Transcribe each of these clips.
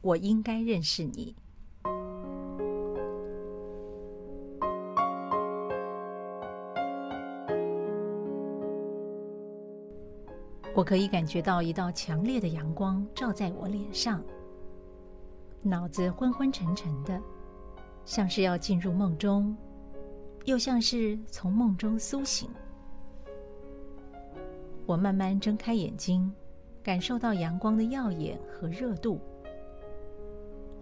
我应该认识你。我可以感觉到一道强烈的阳光照在我脸上，脑子昏昏沉沉的，像是要进入梦中，又像是从梦中苏醒。我慢慢睁开眼睛，感受到阳光的耀眼和热度。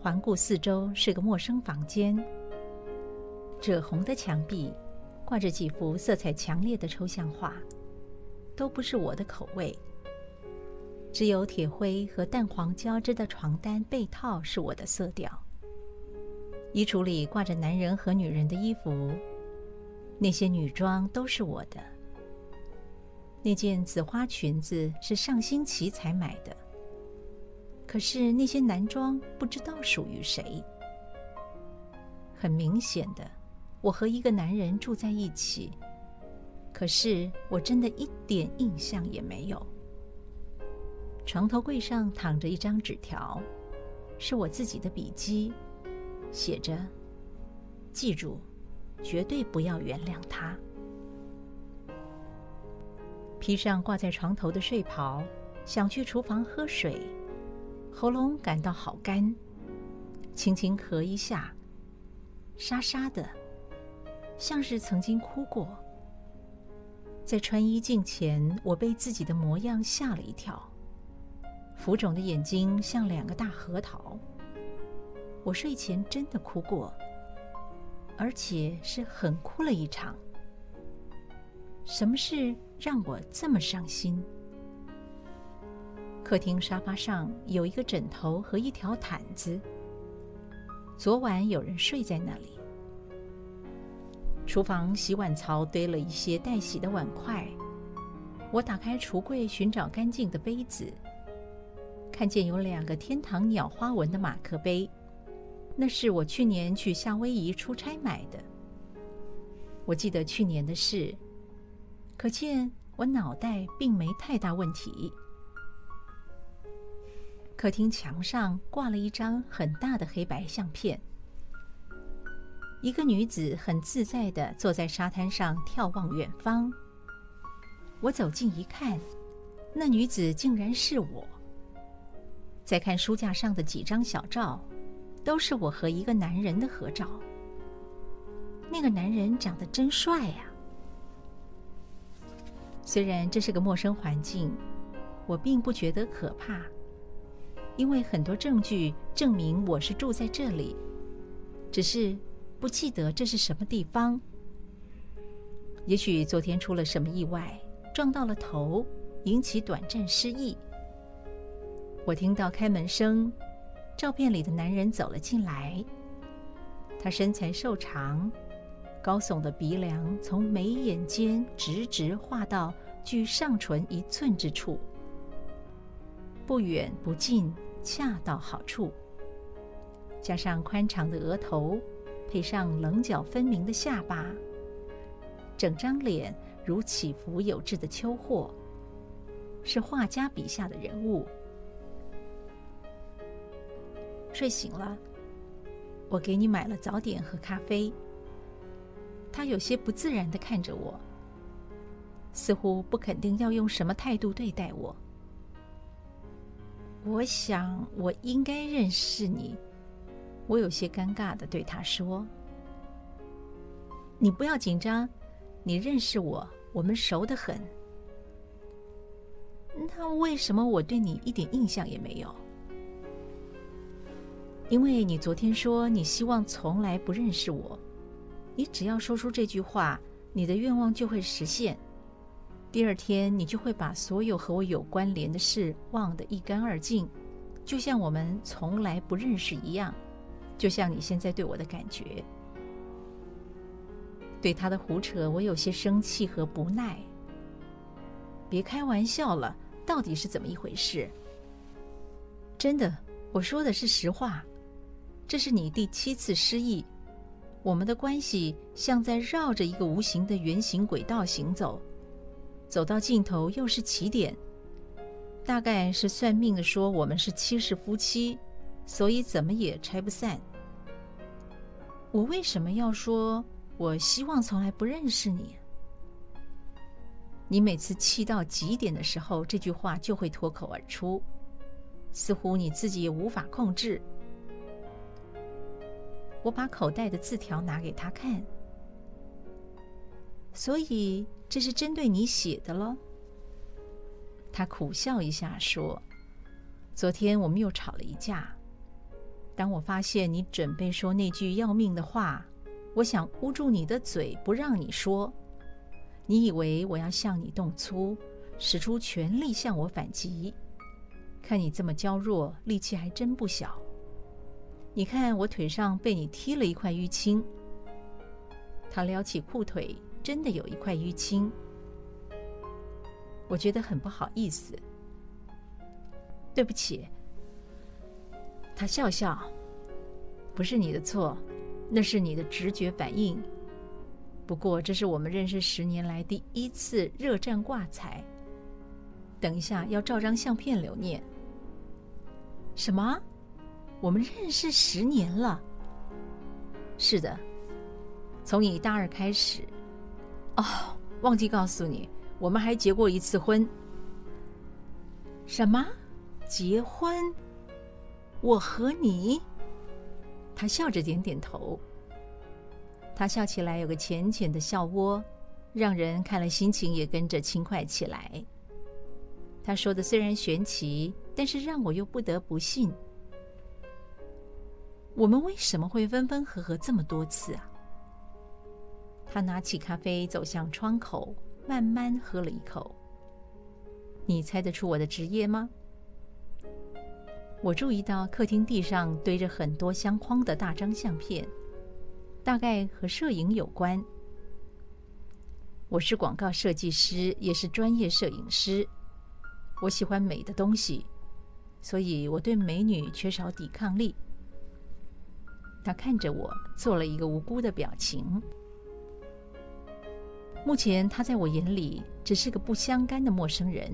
环顾四周，是个陌生房间，赭红的墙壁挂着几幅色彩强烈的抽象画，都不是我的口味。只有铁灰和淡黄交织的床单被套是我的色调。衣橱里挂着男人和女人的衣服，那些女装都是我的。那件紫花裙子是上星期才买的，可是那些男装不知道属于谁。很明显的，我和一个男人住在一起，可是我真的一点印象也没有。床头柜上躺着一张纸条，是我自己的笔迹，写着：“记住，绝对不要原谅他。”披上挂在床头的睡袍，想去厨房喝水，喉咙感到好干，轻轻咳一下，沙沙的，像是曾经哭过。在穿衣镜前，我被自己的模样吓了一跳。浮肿的眼睛像两个大核桃。我睡前真的哭过，而且是狠哭了一场。什么事让我这么伤心？客厅沙发上有一个枕头和一条毯子，昨晚有人睡在那里。厨房洗碗槽堆了一些待洗的碗筷，我打开橱柜寻找干净的杯子。看见有两个天堂鸟花纹的马克杯，那是我去年去夏威夷出差买的。我记得去年的事，可见我脑袋并没太大问题。客厅墙上挂了一张很大的黑白相片，一个女子很自在地坐在沙滩上眺望远方。我走近一看，那女子竟然是我。再看书架上的几张小照，都是我和一个男人的合照。那个男人长得真帅呀！虽然这是个陌生环境，我并不觉得可怕，因为很多证据证明我是住在这里，只是不记得这是什么地方。也许昨天出了什么意外，撞到了头，引起短暂失忆。我听到开门声，照片里的男人走了进来。他身材瘦长，高耸的鼻梁从眉眼间直直画到距上唇一寸之处，不远不近，恰到好处。加上宽长的额头，配上棱角分明的下巴，整张脸如起伏有致的秋壑，是画家笔下的人物。睡醒了，我给你买了早点和咖啡。他有些不自然的看着我，似乎不肯定要用什么态度对待我。我想我应该认识你，我有些尴尬的对他说：“你不要紧张，你认识我，我们熟得很。那为什么我对你一点印象也没有？”因为你昨天说你希望从来不认识我，你只要说出这句话，你的愿望就会实现。第二天你就会把所有和我有关联的事忘得一干二净，就像我们从来不认识一样，就像你现在对我的感觉。对他的胡扯，我有些生气和不耐。别开玩笑了，到底是怎么一回事？真的，我说的是实话。这是你第七次失忆，我们的关系像在绕着一个无形的圆形轨道行走，走到尽头又是起点。大概是算命的说我们是七世夫妻，所以怎么也拆不散。我为什么要说我希望从来不认识你？你每次气到极点的时候，这句话就会脱口而出，似乎你自己也无法控制。我把口袋的字条拿给他看，所以这是针对你写的喽。他苦笑一下说：“昨天我们又吵了一架。当我发现你准备说那句要命的话，我想捂住你的嘴，不让你说。你以为我要向你动粗，使出全力向我反击？看你这么娇弱，力气还真不小。你看我腿上被你踢了一块淤青。”他撩起裤腿，真的有一块淤青。我觉得很不好意思，对不起。他笑笑，不是你的错，那是你的直觉反应。不过这是我们认识十年来第一次热战挂彩。等一下要照张相片留念。什么？我们认识十年了？是的，从你大二开始。哦，忘记告诉你。我们还结过一次婚。什么？结婚？我和你？他笑着点点头。他笑起来有个浅浅的笑窝，让人看了心情也跟着轻快起来。他说的虽然玄奇，但是让我又不得不信。我们为什么会分分合合这么多次啊？他拿起咖啡走向窗口。慢慢喝了一口。你猜得出我的职业吗？我注意到客厅地上堆着很多相框的大张相片，大概和摄影有关。我是广告设计师，也是专业摄影师。我喜欢美的东西，所以我对美女缺少抵抗力。他看着我，做了一个无辜的表情。目前，他在我眼里只是个不相干的陌生人，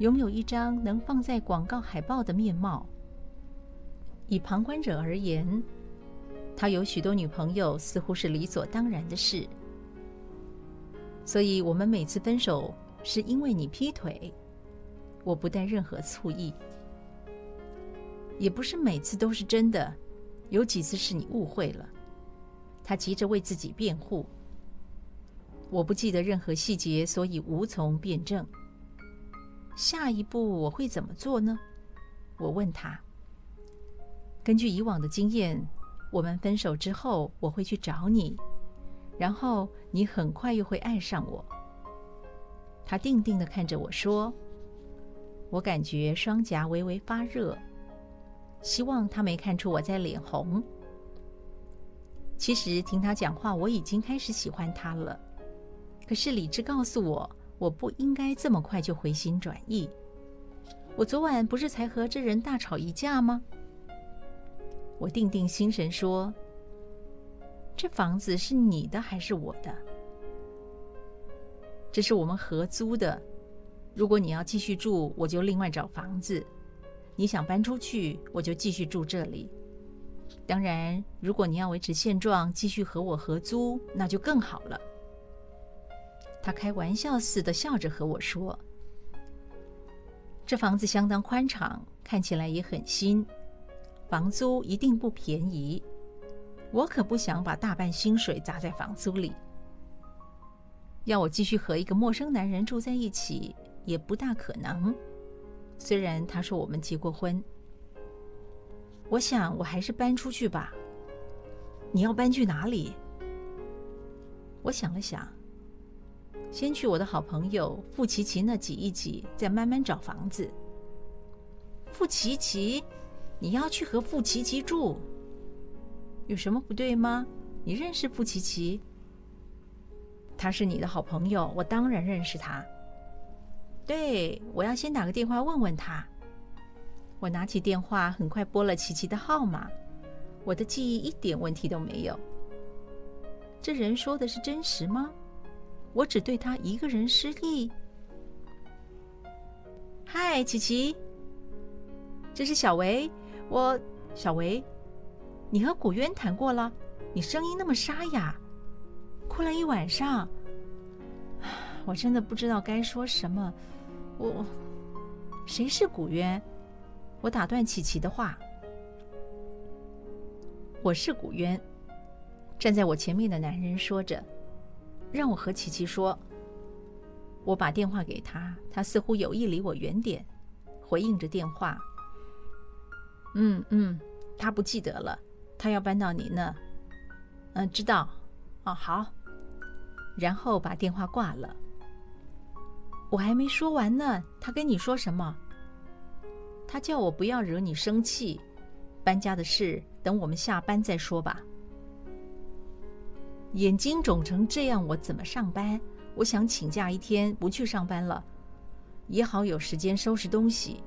拥有一张能放在广告海报的面貌。以旁观者而言，他有许多女朋友，似乎是理所当然的事。所以，我们每次分手是因为你劈腿，我不带任何醋意。也不是每次都是真的，有几次是你误会了。他急着为自己辩护。我不记得任何细节，所以无从辩证。下一步我会怎么做呢？我问他。根据以往的经验，我们分手之后，我会去找你，然后你很快又会爱上我。他定定地看着我说：“我感觉双颊微微发热，希望他没看出我在脸红。其实听他讲话，我已经开始喜欢他了。”可是理智告诉我，我不应该这么快就回心转意。我昨晚不是才和这人大吵一架吗？我定定心神说：“这房子是你的还是我的？这是我们合租的。如果你要继续住，我就另外找房子；你想搬出去，我就继续住这里。当然，如果你要维持现状，继续和我合租，那就更好了。”他开玩笑似的笑着和我说：“这房子相当宽敞，看起来也很新，房租一定不便宜。我可不想把大半薪水砸在房租里。要我继续和一个陌生男人住在一起，也不大可能。虽然他说我们结过婚，我想我还是搬出去吧。你要搬去哪里？”我想了想。先去我的好朋友傅琪琪那挤一挤，再慢慢找房子。傅琪琪，你要去和傅琪琪住，有什么不对吗？你认识傅琪琪？他是你的好朋友，我当然认识他。对，我要先打个电话问问他。我拿起电话，很快拨了琪琪的号码。我的记忆一点问题都没有。这人说的是真实吗？我只对他一个人失忆。嗨，琪琪，这是小维，我小维，你和古渊谈过了？你声音那么沙哑，哭了一晚上。我真的不知道该说什么。我，谁是古渊？我打断琪琪的话。我是古渊。站在我前面的男人说着，让我和琪琪说。我把电话给他，他似乎有意离我远点，回应着电话。嗯嗯，他不记得了，他要搬到你那。嗯，知道。哦，好。然后把电话挂了。我还没说完呢，他跟你说什么？他叫我不要惹你生气，搬家的事等我们下班再说吧。眼睛肿成这样，我怎么上班？我想请假一天，不去上班了，也好有时间收拾东西。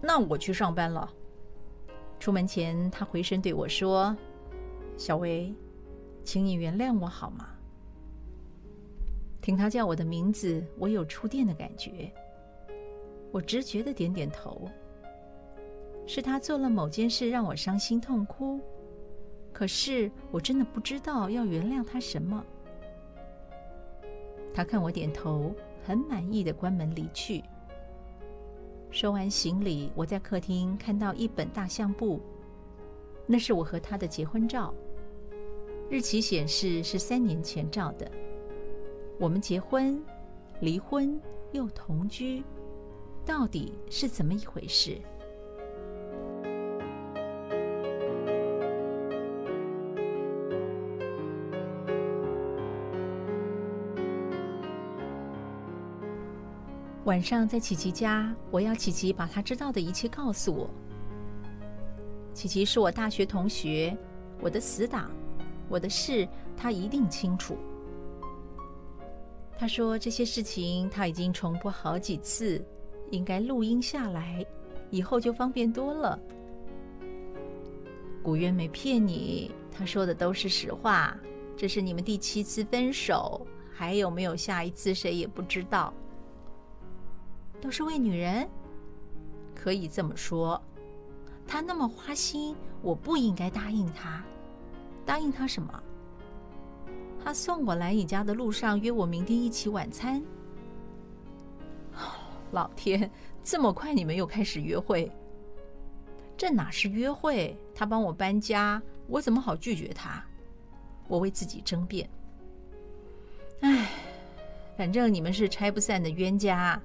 那我去上班了。出门前，他回身对我说：“小薇，请你原谅我好吗？”听他叫我的名字，我有触电的感觉。我直觉的点点头。是他做了某件事让我伤心痛哭，可是我真的不知道要原谅他什么。他看我点头，很满意的关门离去。收完行李，我在客厅看到一本大相簿，那是我和他的结婚照，日期显示是三年前照的。我们结婚、离婚又同居，到底是怎么一回事？晚上在琪琪家，我要琪琪把她知道的一切告诉我。琪琪是我大学同学，我的死党，我的事她一定清楚。他说：“这些事情他已经重播好几次，应该录音下来，以后就方便多了。”古月没骗你，他说的都是实话。这是你们第七次分手，还有没有下一次，谁也不知道。都是为女人，可以这么说。他那么花心，我不应该答应他。答应他什么？他送我来你家的路上，约我明天一起晚餐。老天，这么快你们又开始约会？这哪是约会？他帮我搬家，我怎么好拒绝他？我为自己争辩。哎，反正你们是拆不散的冤家。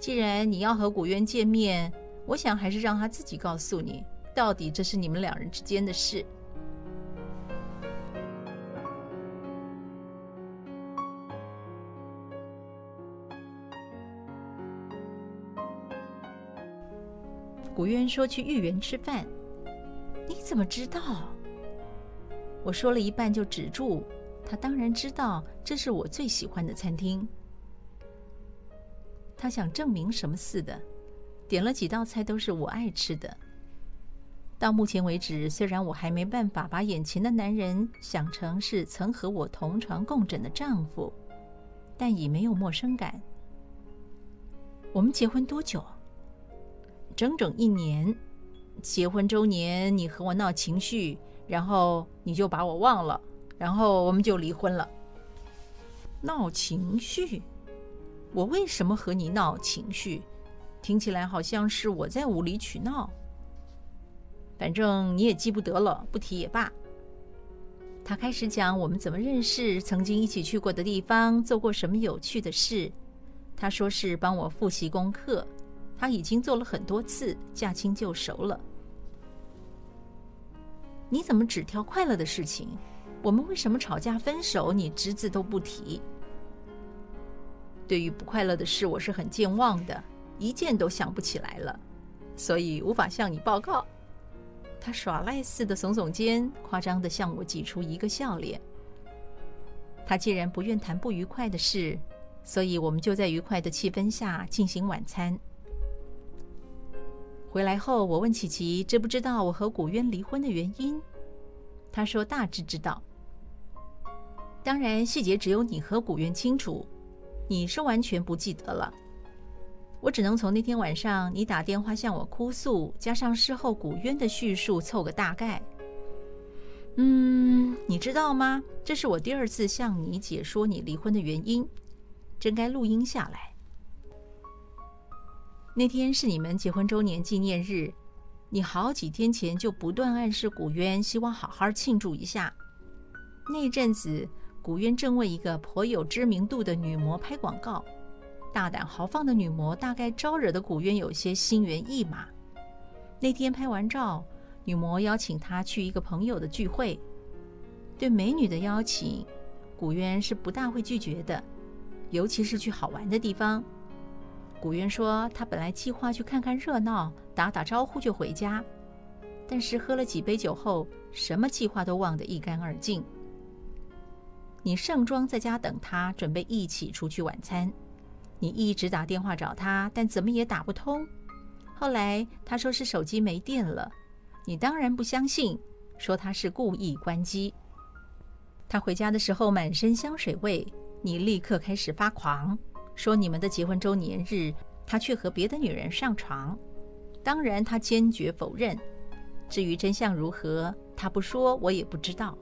既然你要和古渊见面，我想还是让他自己告诉你，到底这是你们两人之间的事。古渊说去豫园吃饭，你怎么知道？我说了一半就止住。他当然知道，这是我最喜欢的餐厅。他想证明什么似的，点了几道菜都是我爱吃的。到目前为止，虽然我还没办法把眼前的男人想成是曾和我同床共枕的丈夫，但已没有陌生感。我们结婚多久？整整一年，结婚周年，你和我闹情绪，然后你就把我忘了，然后我们就离婚了。闹情绪？我为什么和你闹情绪？听起来好像是我在无理取闹。反正你也记不得了，不提也罢。他开始讲我们怎么认识，曾经一起去过的地方，做过什么有趣的事。他说是帮我复习功课。他已经做了很多次，驾轻就熟了。你怎么只挑快乐的事情？我们为什么吵架分手，你只字都不提？对于不快乐的事，我是很健忘的，一件都想不起来了，所以无法向你报告。他耍赖似的耸耸肩，夸张的向我挤出一个笑脸。他既然不愿谈不愉快的事，所以我们就在愉快的气氛下进行晚餐。回来后，我问琪琪知不知道我和古渊离婚的原因，他说大致知道。当然，细节只有你和古渊清楚，你是完全不记得了。我只能从那天晚上你打电话向我哭诉，加上事后古渊的叙述，凑个大概。嗯，你知道吗？这是我第二次向你解说你离婚的原因，真该录音下来。那天是你们结婚周年纪念日，你好几天前就不断暗示古渊，希望好好庆祝一下。那阵子，古渊正为一个颇有知名度的女模拍广告，大胆豪放的女模大概招惹的古渊有些心猿意马。那天拍完照，女模邀请他去一个朋友的聚会，对美女的邀请，古渊是不大会拒绝的，尤其是去好玩的地方。古渊说，他本来计划去看看热闹，打打招呼就回家，但是喝了几杯酒后，什么计划都忘得一干二净。你盛装在家等他，准备一起出去晚餐。你一直打电话找他，但怎么也打不通。后来他说是手机没电了，你当然不相信，说他是故意关机。他回家的时候满身香水味，你立刻开始发狂。说你们的结婚周年日，他却和别的女人上床。当然，他坚决否认。至于真相如何，他不说，我也不知道。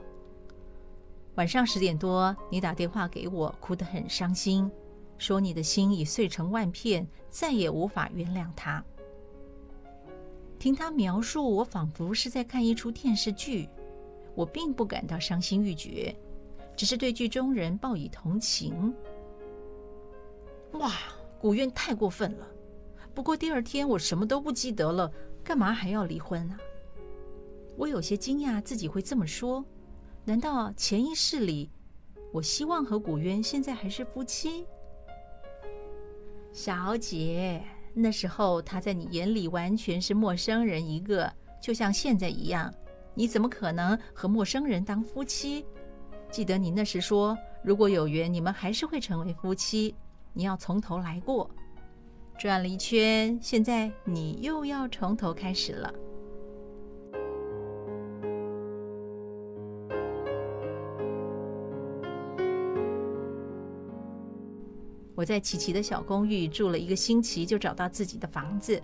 晚上十点多，你打电话给我，哭得很伤心，说你的心已碎成万片，再也无法原谅他。听他描述，我仿佛是在看一出电视剧，我并不感到伤心欲绝，只是对剧中人报以同情。哇，古渊太过分了！不过第二天我什么都不记得了，干嘛还要离婚啊？我有些惊讶自己会这么说，难道潜意识里，我希望和古渊现在还是夫妻？小姐，那时候他在你眼里完全是陌生人一个，就像现在一样，你怎么可能和陌生人当夫妻？记得你那时说，如果有缘，你们还是会成为夫妻。你要从头来过，转了一圈，现在你又要从头开始了。我在琪琪的小公寓住了一个星期，就找到自己的房子。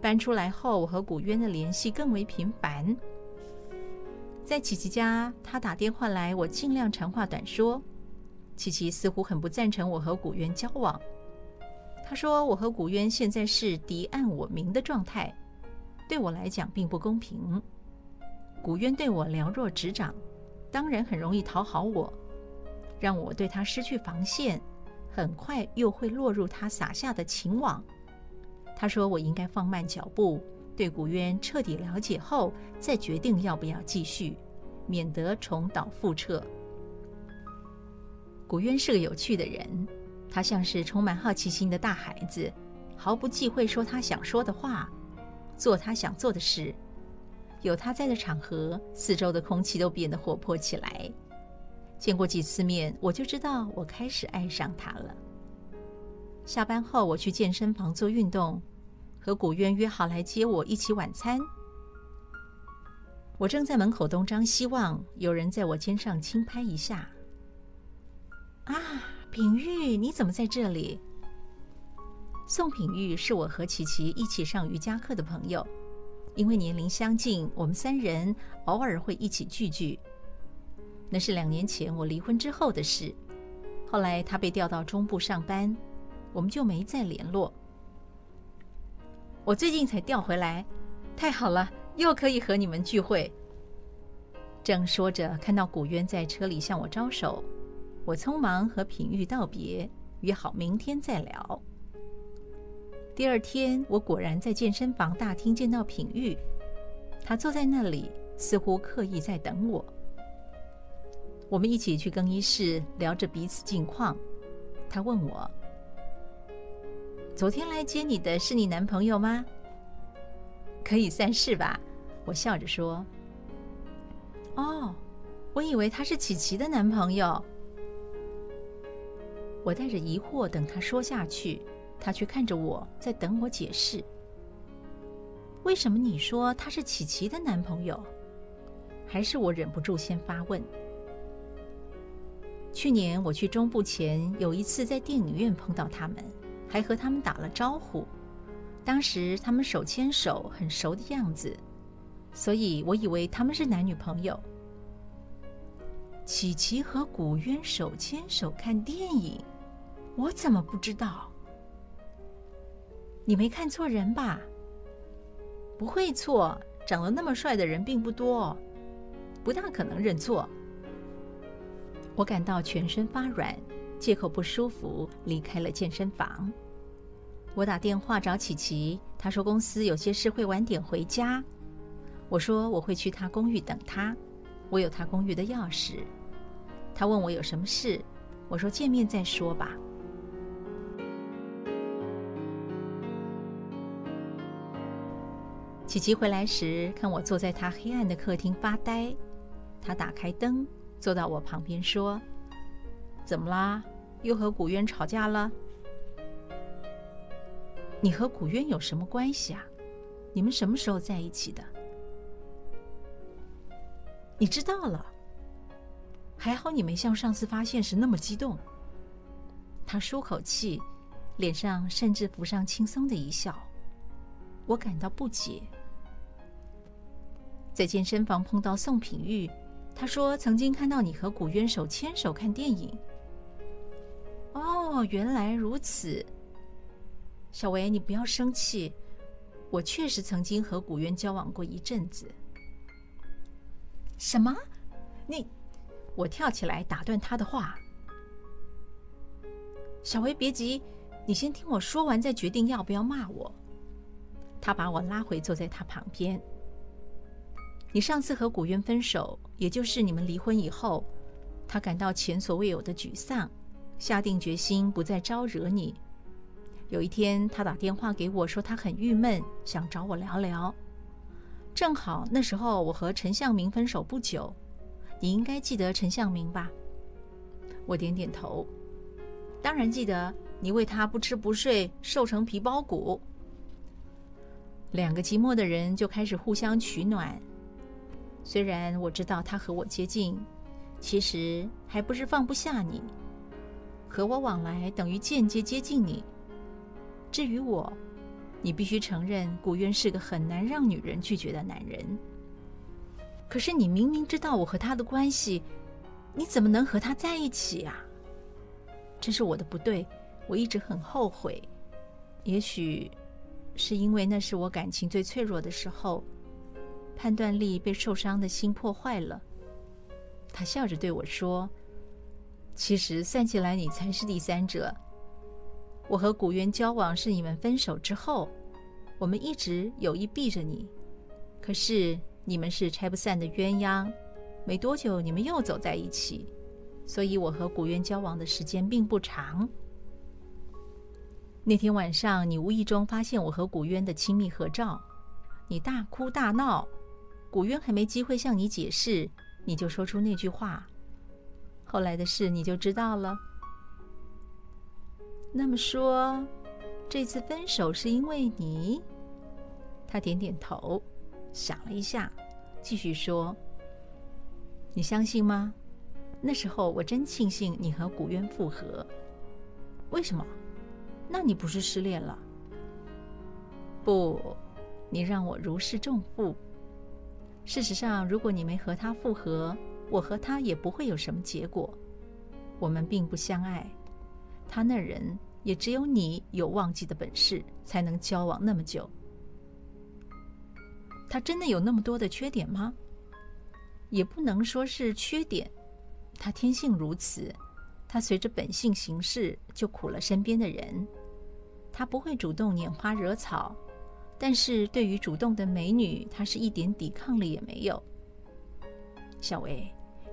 搬出来后，我和古渊的联系更为频繁。在琪琪家，他打电话来，我尽量长话短说。琪琪似乎很不赞成我和古渊交往，他说我和古渊现在是敌暗我明的状态，对我来讲并不公平。古渊对我了若指掌，当然很容易讨好我，让我对他失去防线，很快又会落入他撒下的情网。他说我应该放慢脚步，对古渊彻底了解后再决定要不要继续，免得重蹈覆辙。古渊是个有趣的人，他像是充满好奇心的大孩子，毫不忌讳说他想说的话，做他想做的事。有他在的场合，四周的空气都变得活泼起来。见过几次面，我就知道我开始爱上他了。下班后，我去健身房做运动，和古渊约好来接我一起晚餐。我正在门口东张西望，有人在我肩上轻拍一下。啊，品玉，你怎么在这里？宋品玉是我和琪琪一起上瑜伽课的朋友，因为年龄相近，我们三人偶尔会一起聚聚。那是两年前我离婚之后的事，后来他被调到中部上班，我们就没再联络。我最近才调回来，太好了，又可以和你们聚会。正说着，看到古渊在车里向我招手。我匆忙和品玉道别，约好明天再聊。第二天，我果然在健身房大厅见到品玉，他坐在那里，似乎刻意在等我。我们一起去更衣室聊着彼此近况。他问我：“昨天来接你的是你男朋友吗？”“可以算是吧。”我笑着说。“哦，我以为他是琪琪的男朋友。”我带着疑惑等他说下去，他却看着我在等我解释。为什么你说他是琪琪的男朋友？还是我忍不住先发问。去年我去中部前，有一次在电影院碰到他们，还和他们打了招呼。当时他们手牵手，很熟的样子，所以我以为他们是男女朋友。琪琪和古渊手牵手看电影，我怎么不知道？你没看错人吧？不会错，长得那么帅的人并不多，不大可能认错。我感到全身发软，借口不舒服离开了健身房。我打电话找琪琪，她说公司有些事会晚点回家。我说我会去她公寓等她，我有她公寓的钥匙。她问我有什么事，我说见面再说吧。琪琪回来时，看我坐在她黑暗的客厅发呆，她打开灯，坐到我旁边说：“怎么啦？又和古渊吵架了？你和古渊有什么关系啊？你们什么时候在一起的？你知道了？还好你没像上次发现时那么激动。”他舒口气，脸上甚至浮上轻松的一笑。我感到不解。在健身房碰到宋品玉，他说曾经看到你和古渊手牵手看电影。哦，原来如此。小维，你不要生气，我确实曾经和古渊交往过一阵子。什么？你？我跳起来打断他的话。小维，别急，你先听我说完，再决定要不要骂我。他把我拉回坐在他旁边。你上次和古渊分手，也就是你们离婚以后，他感到前所未有的沮丧，下定决心不再招惹你。有一天，他打电话给我说他很郁闷，想找我聊聊。正好那时候我和陈向明分手不久，你应该记得陈向明吧？我点点头，当然记得。你为他不吃不睡，瘦成皮包骨。两个寂寞的人就开始互相取暖。虽然我知道他和我接近，其实还不是放不下你。和我往来等于间接接近你。至于我，你必须承认，古渊是个很难让女人拒绝的男人。可是你明明知道我和他的关系，你怎么能和他在一起啊？这是我的不对，我一直很后悔。也许是因为那是我感情最脆弱的时候。判断力被受伤的心破坏了，他笑着对我说：“其实算起来，你才是第三者。我和古渊交往是你们分手之后，我们一直有意避着你。可是你们是拆不散的鸳鸯，没多久你们又走在一起，所以我和古渊交往的时间并不长。那天晚上，你无意中发现我和古渊的亲密合照，你大哭大闹。”古渊还没机会向你解释，你就说出那句话。后来的事你就知道了。那么说，这次分手是因为你？他点点头，想了一下，继续说：“你相信吗？那时候我真庆幸你和古渊复合。为什么？那你不是失恋了？不，你让我如释重负。”事实上，如果你没和他复合，我和他也不会有什么结果。我们并不相爱，他那人也只有你有忘记的本事，才能交往那么久。他真的有那么多的缺点吗？也不能说是缺点，他天性如此，他随着本性行事，就苦了身边的人。他不会主动拈花惹草。但是对于主动的美女，他是一点抵抗力也没有。小薇，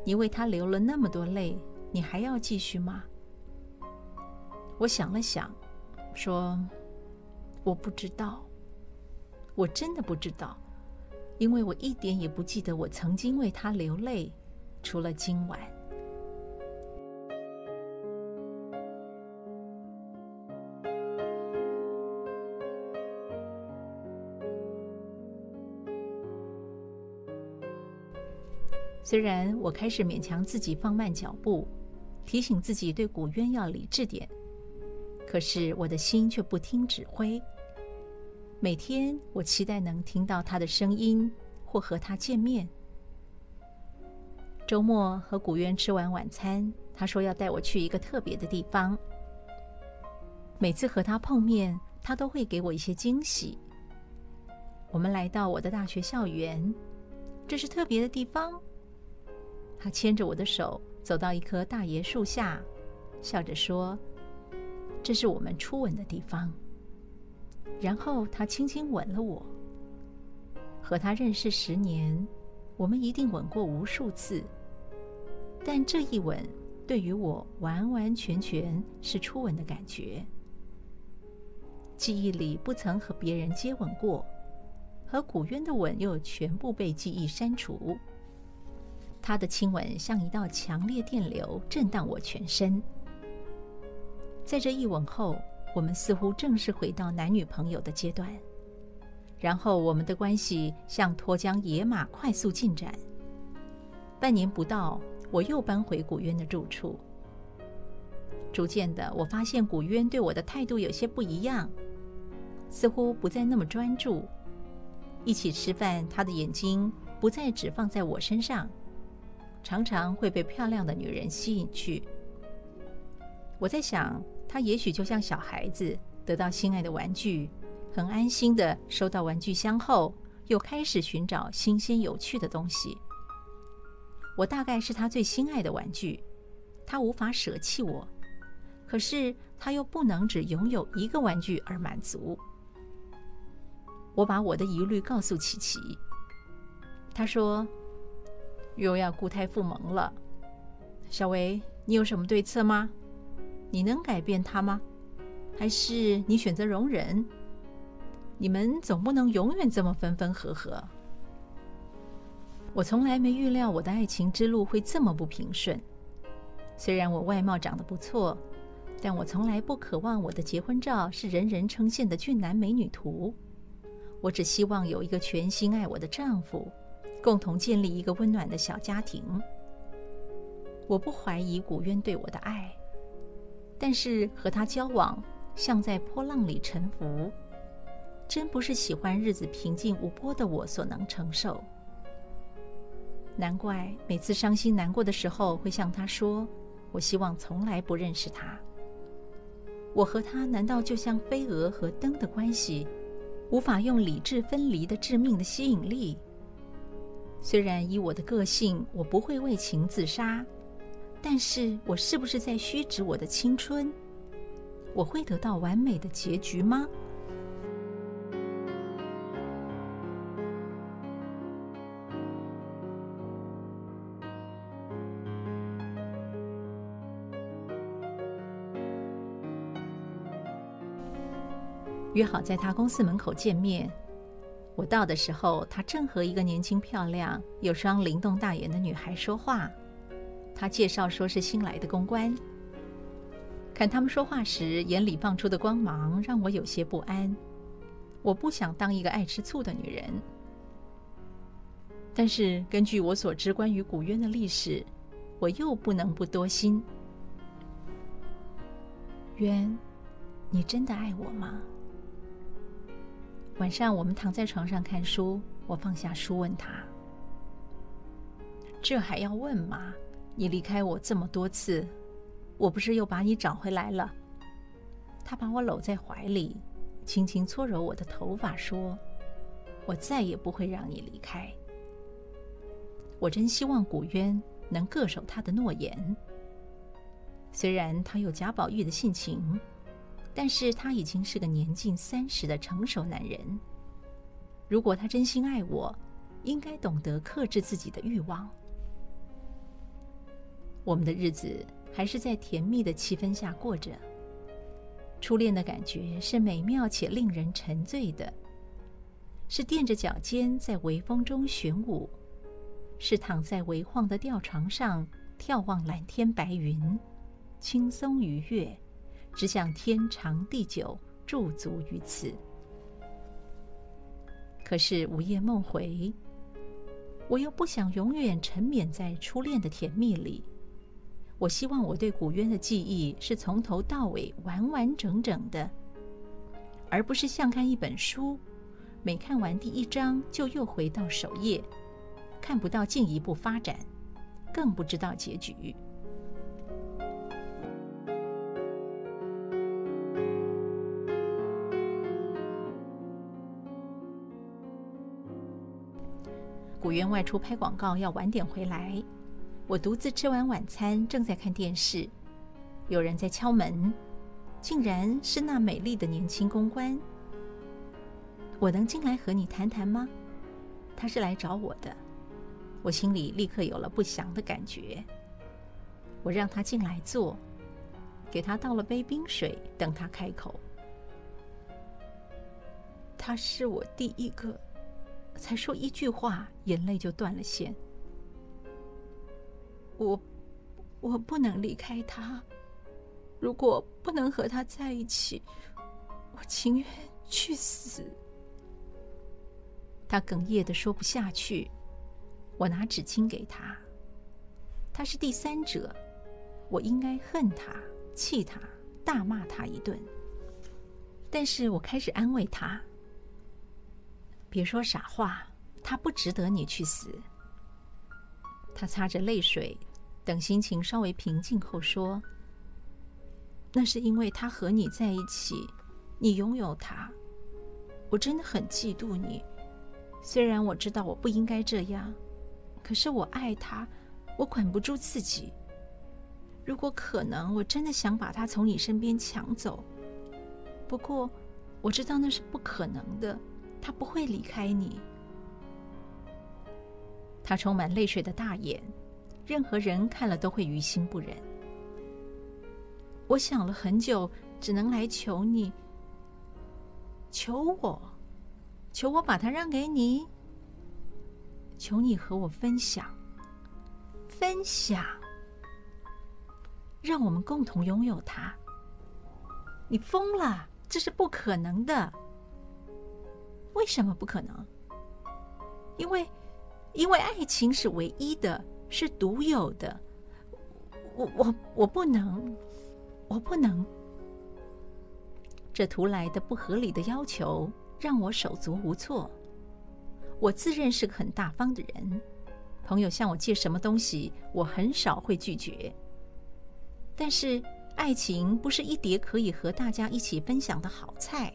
你为他流了那么多泪，你还要继续吗？我想了想，说：“我不知道，我真的不知道，因为我一点也不记得我曾经为他流泪，除了今晚。”虽然我开始勉强自己放慢脚步，提醒自己对古渊要理智点，可是我的心却不听指挥。每天，我期待能听到他的声音，或和他见面。周末和古渊吃完晚餐，他说要带我去一个特别的地方。每次和他碰面，他都会给我一些惊喜。我们来到我的大学校园，这是特别的地方。他牵着我的手走到一棵大椰树下，笑着说：“这是我们初吻的地方。”然后他轻轻吻了我。和他认识十年，我们一定吻过无数次，但这一吻对于我完完全全是初吻的感觉。记忆里不曾和别人接吻过，和古渊的吻又全部被记忆删除。他的亲吻像一道强烈电流，震荡我全身。在这一吻后，我们似乎正式回到男女朋友的阶段，然后我们的关系像脱缰野马，快速进展。半年不到，我又搬回古渊的住处。逐渐的，我发现古渊对我的态度有些不一样，似乎不再那么专注。一起吃饭，他的眼睛不再只放在我身上，常常会被漂亮的女人吸引去。我在想。他也许就像小孩子得到心爱的玩具，很安心地收到玩具箱后，又开始寻找新鲜有趣的东西。我大概是他最心爱的玩具，他无法舍弃我，可是他又不能只拥有一个玩具而满足。我把我的疑虑告诉琪琪，他说：“又要故态复萌了，小维，你有什么对策吗？”你能改变他吗？还是你选择容忍？你们总不能永远这么分分合合。我从来没预料我的爱情之路会这么不平顺。虽然我外貌长得不错，但我从来不渴望我的结婚照是人人称羡的俊男美女图。我只希望有一个全心爱我的丈夫，共同建立一个温暖的小家庭。我不怀疑古渊对我的爱。但是和他交往，像在波浪里沉浮，真不是喜欢日子平静无波的我所能承受。难怪每次伤心难过的时候，会向他说：“我希望从来不认识他。”我和他难道就像飞蛾和灯的关系，无法用理智分离的致命的吸引力？虽然以我的个性，我不会为情自杀。但是我是不是在虚掷我的青春？我会得到完美的结局吗？约好在他公司门口见面。我到的时候，他正和一个年轻漂亮、有双灵动大眼的女孩说话。他介绍说是新来的公关。看他们说话时眼里放出的光芒，让我有些不安。我不想当一个爱吃醋的女人。但是根据我所知关于古渊的历史，我又不能不多心。渊，你真的爱我吗？晚上我们躺在床上看书，我放下书问他：“这还要问吗？”你离开我这么多次，我不是又把你找回来了？他把我搂在怀里，轻轻搓揉我的头发，说：“我再也不会让你离开。”我真希望古渊能恪守他的诺言。虽然他有贾宝玉的性情，但是他已经是个年近三十的成熟男人。如果他真心爱我，应该懂得克制自己的欲望。我们的日子还是在甜蜜的气氛下过着。初恋的感觉是美妙且令人沉醉的，是垫着脚尖在微风中旋舞，是躺在微晃的吊床上眺望蓝天白云，轻松愉悦，只想天长地久驻足于此。可是午夜梦回，我又不想永远沉湎在初恋的甜蜜里。我希望我对古渊的记忆是从头到尾完完整整的，而不是像看一本书，每看完第一章就又回到首页，看不到进一步发展，更不知道结局。我愿外出拍广告，要晚点回来。我独自吃完晚餐，正在看电视，有人在敲门，竟然是那美丽的年轻公关。我能进来和你谈谈吗？他是来找我的。我心里立刻有了不祥的感觉。我让他进来坐，给他倒了杯冰水，等他开口。他是我第一个。才说一句话，眼泪就断了线。我，我不能离开他。如果不能和他在一起，我情愿去死。他哽咽的说不下去。我拿纸巾给他。他是第三者，我应该恨他、气他、大骂他一顿。但是我开始安慰他。别说傻话，他不值得你去死。他擦着泪水，等心情稍微平静后说：“那是因为他和你在一起，你拥有他。我真的很嫉妒你。虽然我知道我不应该这样，可是我爱他，我管不住自己。如果可能，我真的想把他从你身边抢走。不过，我知道那是不可能的。”他不会离开你。他充满泪水的大眼，任何人看了都会于心不忍。我想了很久，只能来求你，求我，求我把他让给你，求你和我分享，分享，让我们共同拥有他。你疯了，这是不可能的。为什么不可能？因为，因为爱情是唯一的，是独有的。我我我不能，我不能。这突来的不合理的要求让我手足无措。我自认是个很大方的人，朋友向我借什么东西，我很少会拒绝。但是，爱情不是一碟可以和大家一起分享的好菜。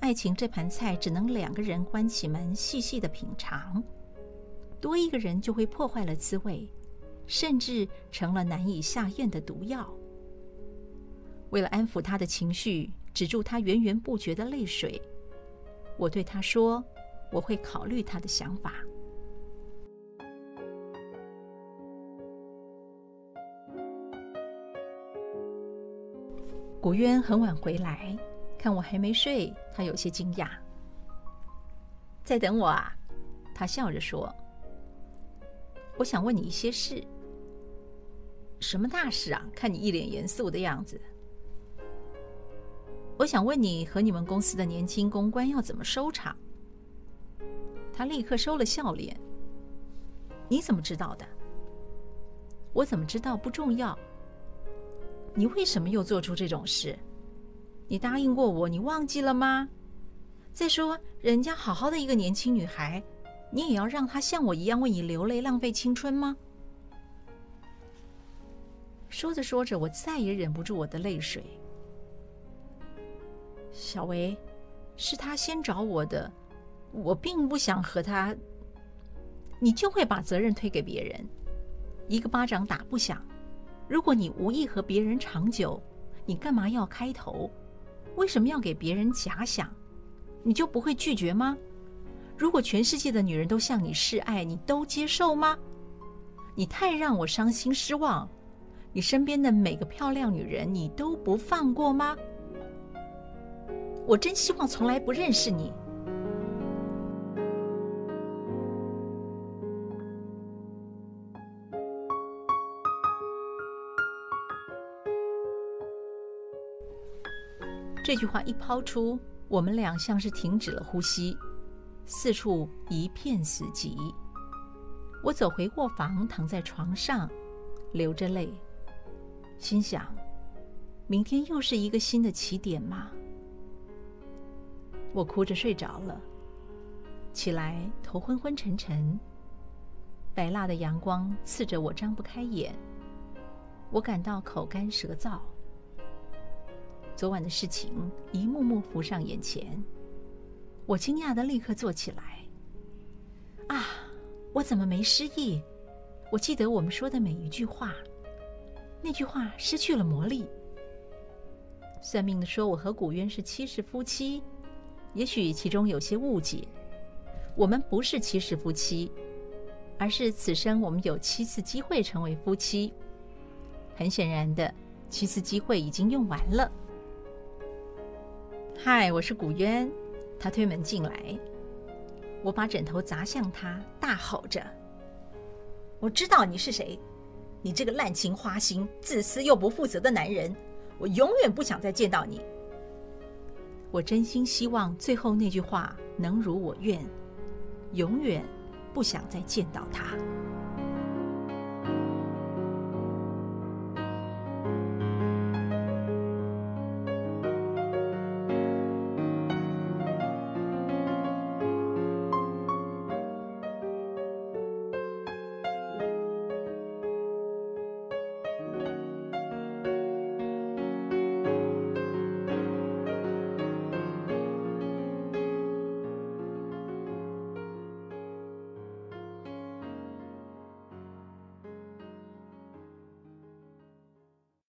爱情这盘菜只能两个人关起门细细的品尝，多一个人就会破坏了滋味，甚至成了难以下咽的毒药。为了安抚他的情绪，止住他源源不绝的泪水，我对他说：“我会考虑他的想法。”古渊很晚回来。看我还没睡，他有些惊讶。在等我啊？他笑着说：“我想问你一些事。什么大事啊？看你一脸严肃的样子。我想问你和你们公司的年轻公关要怎么收场？”他立刻收了笑脸。你怎么知道的？我怎么知道不重要。你为什么又做出这种事？你答应过我，你忘记了吗？再说，人家好好的一个年轻女孩，你也要让她像我一样为你流泪，浪费青春吗？说着说着，我再也忍不住我的泪水。小薇，是他先找我的，我并不想和他。你就会把责任推给别人，一个巴掌打不响。如果你无意和别人长久，你干嘛要开头？为什么要给别人假想？你就不会拒绝吗？如果全世界的女人都向你示爱，你都接受吗？你太让我伤心失望。你身边的每个漂亮女人，你都不放过吗？我真希望从来不认识你。这句话一抛出，我们俩像是停止了呼吸，四处一片死寂。我走回卧房，躺在床上，流着泪，心想：明天又是一个新的起点吗？我哭着睡着了，起来头昏昏沉沉，白蜡的阳光刺着我，张不开眼。我感到口干舌燥。昨晚的事情一幕幕浮上眼前，我惊讶地立刻坐起来。啊，我怎么没失忆？我记得我们说的每一句话，那句话失去了魔力。算命的说我和古渊是七世夫妻，也许其中有些误解。我们不是七世夫妻，而是此生我们有七次机会成为夫妻。很显然的，七次机会已经用完了。嗨，我是古渊。他推门进来，我把枕头砸向他，大吼着：“我知道你是谁，你这个滥情花心、自私又不负责的男人！我永远不想再见到你。”我真心希望最后那句话能如我愿，永远不想再见到他。